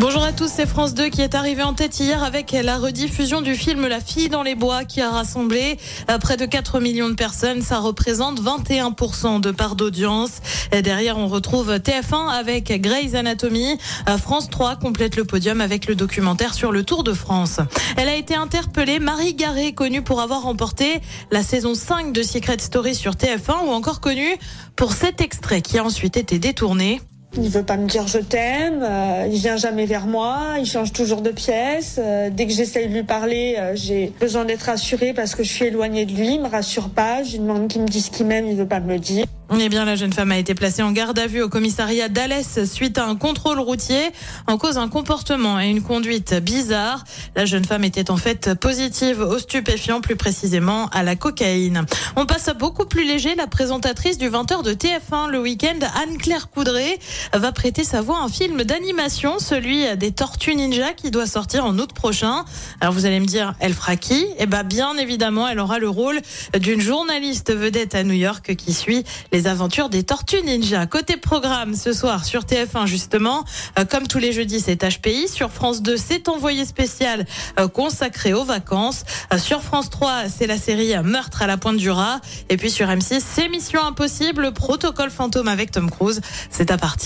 Bonjour à tous, c'est France 2 qui est arrivé en tête hier avec la rediffusion du film La fille dans les bois qui a rassemblé euh, près de 4 millions de personnes. Ça représente 21% de part d'audience. Derrière, on retrouve TF1 avec Grey's Anatomy. Euh, France 3 complète le podium avec le documentaire sur le Tour de France. Elle a été interpellée, Marie Garé, connue pour avoir remporté la saison 5 de Secret Story sur TF1 ou encore connue pour cet extrait qui a ensuite été détourné. Il veut pas me dire je t'aime, euh, il vient jamais vers moi, il change toujours de pièce. euh, dès que j'essaye de lui parler, euh, j'ai besoin d'être rassurée parce que je suis éloignée de lui, il me rassure pas, je lui demande qu'il me dise qu'il m'aime, il veut pas me le dire. Eh bien, la jeune femme a été placée en garde à vue au commissariat d'Alès suite à un contrôle routier en cause d'un comportement et une conduite bizarre. La jeune femme était en fait positive aux stupéfiants, plus précisément à la cocaïne. On passe à beaucoup plus léger. La présentatrice du 20h de TF1 le week-end, Anne-Claire Coudray, va prêter sa voix à un film d'animation, celui des Tortues Ninja qui doit sortir en août prochain. Alors vous allez me dire, elle fera qui? Eh ben, bien évidemment, elle aura le rôle d'une journaliste vedette à New York qui suit les aventures des Tortues Ninja. Côté programme, ce soir sur TF1 justement, euh, comme tous les jeudis, c'est HPI. Sur France 2, c'est envoyé spécial euh, consacré aux vacances. Euh, sur France 3, c'est la série Meurtre à la pointe du rat. Et puis sur M6, c'est Mission Impossible, Protocole Fantôme avec Tom Cruise. C'est à